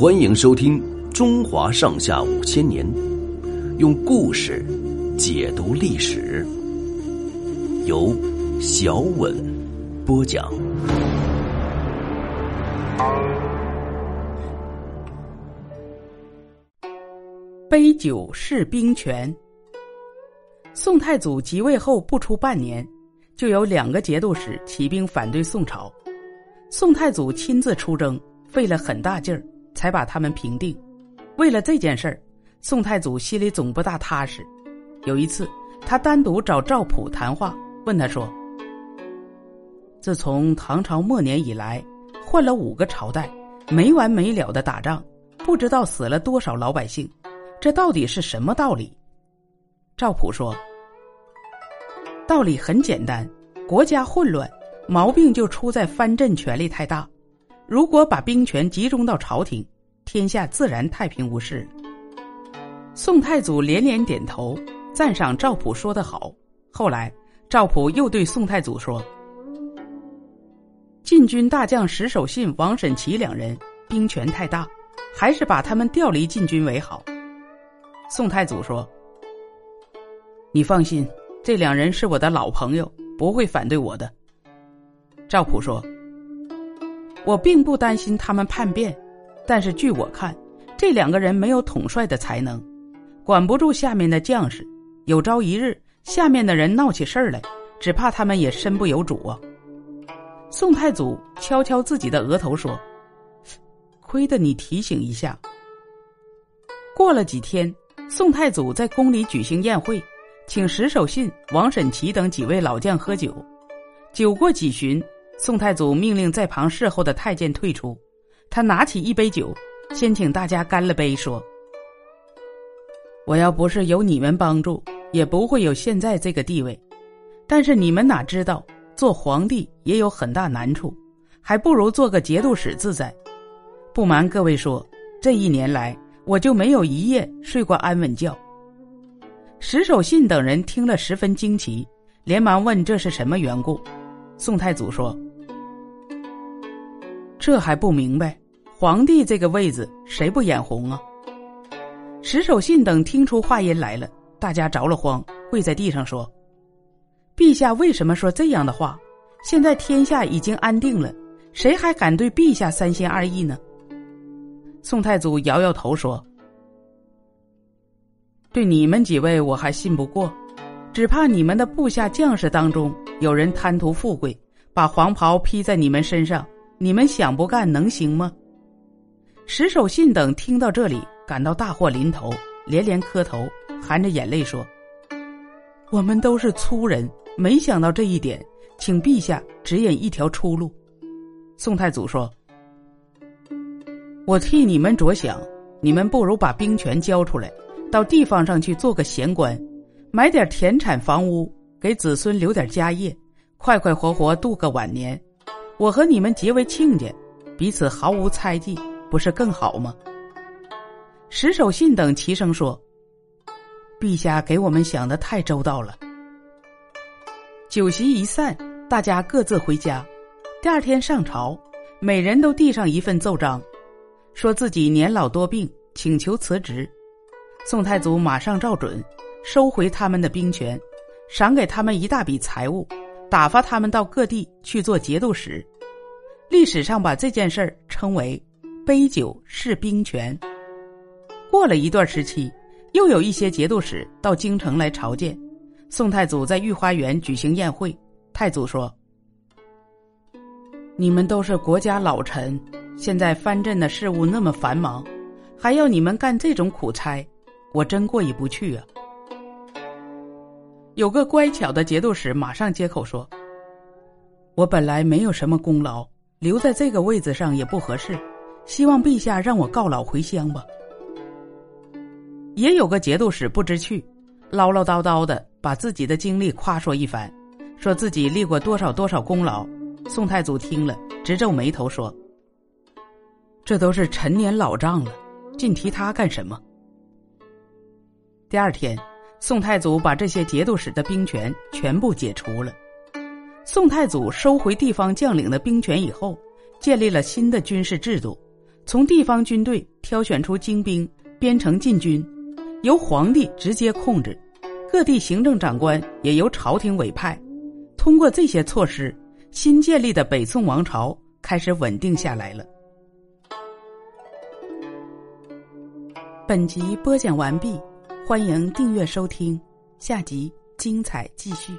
欢迎收听《中华上下五千年》，用故事解读历史，由小稳播讲。杯酒释兵权。宋太祖即位后不出半年，就有两个节度使起兵反对宋朝。宋太祖亲自出征，费了很大劲儿，才把他们平定。为了这件事儿，宋太祖心里总不大踏实。有一次，他单独找赵普谈话，问他说：“自从唐朝末年以来，换了五个朝代，没完没了的打仗，不知道死了多少老百姓，这到底是什么道理？”赵普说：“道理很简单，国家混乱。”毛病就出在藩镇权力太大，如果把兵权集中到朝廷，天下自然太平无事。宋太祖连连点头，赞赏赵普说得好。后来，赵普又对宋太祖说：“禁军大将石守信、王审琦两人兵权太大，还是把他们调离禁军为好。”宋太祖说：“你放心，这两人是我的老朋友，不会反对我的。”赵普说：“我并不担心他们叛变，但是据我看，这两个人没有统帅的才能，管不住下面的将士。有朝一日，下面的人闹起事儿来，只怕他们也身不由主啊。”宋太祖敲敲自己的额头说：“亏得你提醒一下。”过了几天，宋太祖在宫里举行宴会，请石守信、王审琦等几位老将喝酒。酒过几巡。宋太祖命令在旁侍候的太监退出，他拿起一杯酒，先请大家干了杯，说：“我要不是有你们帮助，也不会有现在这个地位。但是你们哪知道，做皇帝也有很大难处，还不如做个节度使自在。不瞒各位说，这一年来我就没有一夜睡过安稳觉。”石守信等人听了十分惊奇，连忙问这是什么缘故。宋太祖说。这还不明白？皇帝这个位子谁不眼红啊？石守信等听出话音来了，大家着了慌，跪在地上说：“陛下为什么说这样的话？现在天下已经安定了，谁还敢对陛下三心二意呢？”宋太祖摇摇头说：“对你们几位我还信不过，只怕你们的部下将士当中有人贪图富贵，把黄袍披在你们身上。”你们想不干能行吗？石守信等听到这里，感到大祸临头，连连磕头，含着眼泪说：“我们都是粗人，没想到这一点，请陛下指引一条出路。”宋太祖说：“我替你们着想，你们不如把兵权交出来，到地方上去做个闲官，买点田产房屋，给子孙留点家业，快快活活度个晚年。”我和你们结为亲家，彼此毫无猜忌，不是更好吗？石守信等齐声说：“陛下给我们想的太周到了。”酒席一散，大家各自回家。第二天上朝，每人都递上一份奏章，说自己年老多病，请求辞职。宋太祖马上照准，收回他们的兵权，赏给他们一大笔财物。打发他们到各地去做节度使，历史上把这件事儿称为“杯酒释兵权”。过了一段时期，又有一些节度使到京城来朝见，宋太祖在御花园举行宴会。太祖说：“你们都是国家老臣，现在藩镇的事务那么繁忙，还要你们干这种苦差，我真过意不去啊。”有个乖巧的节度使马上接口说：“我本来没有什么功劳，留在这个位子上也不合适，希望陛下让我告老回乡吧。”也有个节度使不知趣，唠唠叨叨的把自己的经历夸说一番，说自己立过多少多少功劳。宋太祖听了直皱眉头说：“这都是陈年老账了，尽提他干什么？”第二天。宋太祖把这些节度使的兵权全部解除了。宋太祖收回地方将领的兵权以后，建立了新的军事制度，从地方军队挑选出精兵，编成禁军，由皇帝直接控制；各地行政长官也由朝廷委派。通过这些措施，新建立的北宋王朝开始稳定下来了。本集播讲完毕，欢迎订阅收听，下集精彩继续。